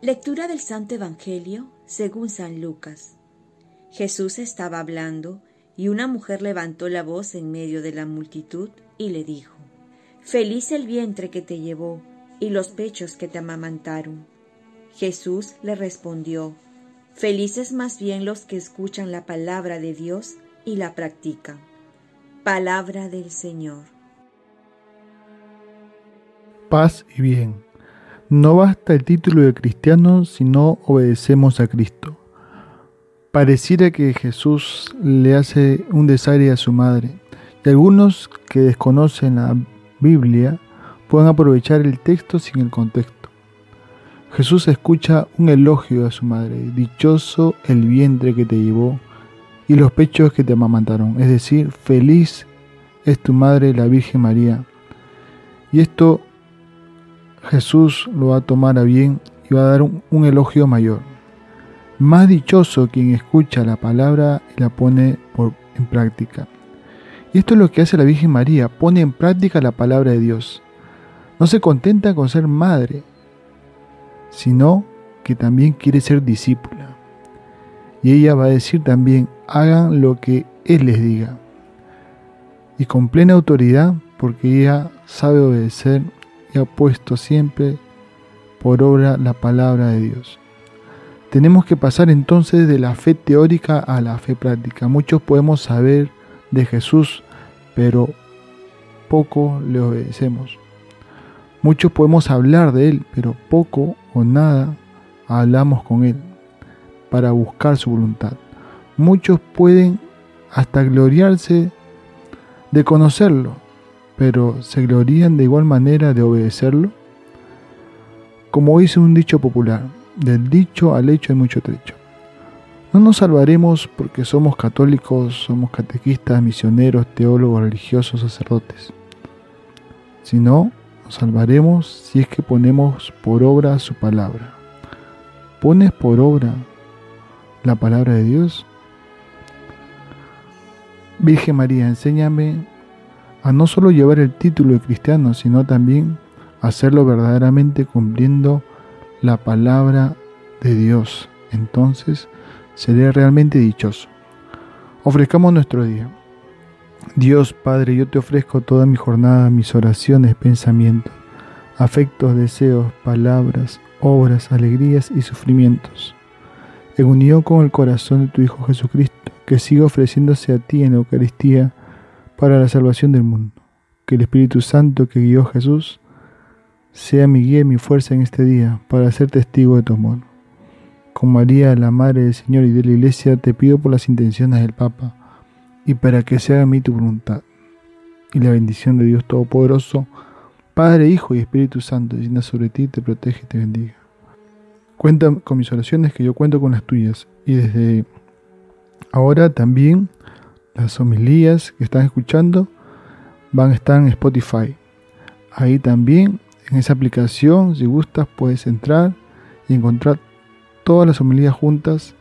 Lectura del Santo Evangelio según San Lucas. Jesús estaba hablando y una mujer levantó la voz en medio de la multitud y le dijo, Feliz el vientre que te llevó y los pechos que te amamantaron. Jesús le respondió, Felices más bien los que escuchan la palabra de Dios y la practican. Palabra del Señor. Paz y bien. No basta el título de cristiano si no obedecemos a Cristo. Pareciera que Jesús le hace un desaire a su madre, y algunos que desconocen la Biblia pueden aprovechar el texto sin el contexto. Jesús escucha un elogio a su madre, dichoso el vientre que te llevó y los pechos que te amamantaron, es decir, feliz es tu madre la Virgen María. Y esto Jesús lo va a tomar a bien y va a dar un, elogio mayor. Más dichoso quien escucha la palabra y la pone en práctica. Y esto es lo que hace la Virgen María, pone en práctica la palabra de Dios. No se contenta con ser madre, sino que también quiere ser discípula. Y ella va a decir también, hagan lo que Él les diga. Y con plena autoridad, porque ella sabe obedecer y ha puesto siempre por obra la palabra de Dios. Tenemos que pasar entonces de la fe teórica a la fe práctica. Muchos podemos saber de Jesús, pero poco le obedecemos. Muchos podemos hablar de Él, pero poco o nada hablamos con Él para buscar su voluntad. Muchos pueden hasta gloriarse de conocerlo, pero ¿se glorían de igual manera de obedecerlo? Como dice un dicho popular, del dicho al hecho hay mucho trecho. No nos salvaremos porque somos católicos, somos catequistas, misioneros, teólogos, religiosos, sacerdotes, sino nos salvaremos si es que ponemos por obra su palabra. ¿Pones por obra la palabra de Dios? Virgen María, enséñame a no solo llevar el título de cristiano, sino también hacerlo verdaderamente cumpliendo la palabra de Dios. Entonces seré realmente dichoso. Ofrezcamos nuestro día. Dios Padre, yo te ofrezco toda mi jornada, mis oraciones, pensamientos, afectos, deseos, palabras, obras, alegrías y sufrimientos. En unión con el corazón de tu Hijo Jesucristo, que siga ofreciéndose a ti en la Eucaristía, para la salvación del mundo. Que el Espíritu Santo que guió a Jesús sea mi guía y mi fuerza en este día para ser testigo de tu amor. Con María, la Madre del Señor y de la Iglesia, te pido por las intenciones del Papa y para que se haga mí tu voluntad. Y la bendición de Dios Todopoderoso, Padre, Hijo y Espíritu Santo, descienda sobre ti, te protege y te bendiga. Cuenta con mis oraciones que yo cuento con las tuyas. Y desde ahora también las homilías que están escuchando van a estar en Spotify. Ahí también, en esa aplicación, si gustas, puedes entrar y encontrar todas las homilías juntas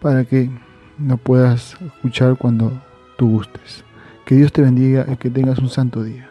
para que no puedas escuchar cuando tú gustes. Que Dios te bendiga y que tengas un santo día.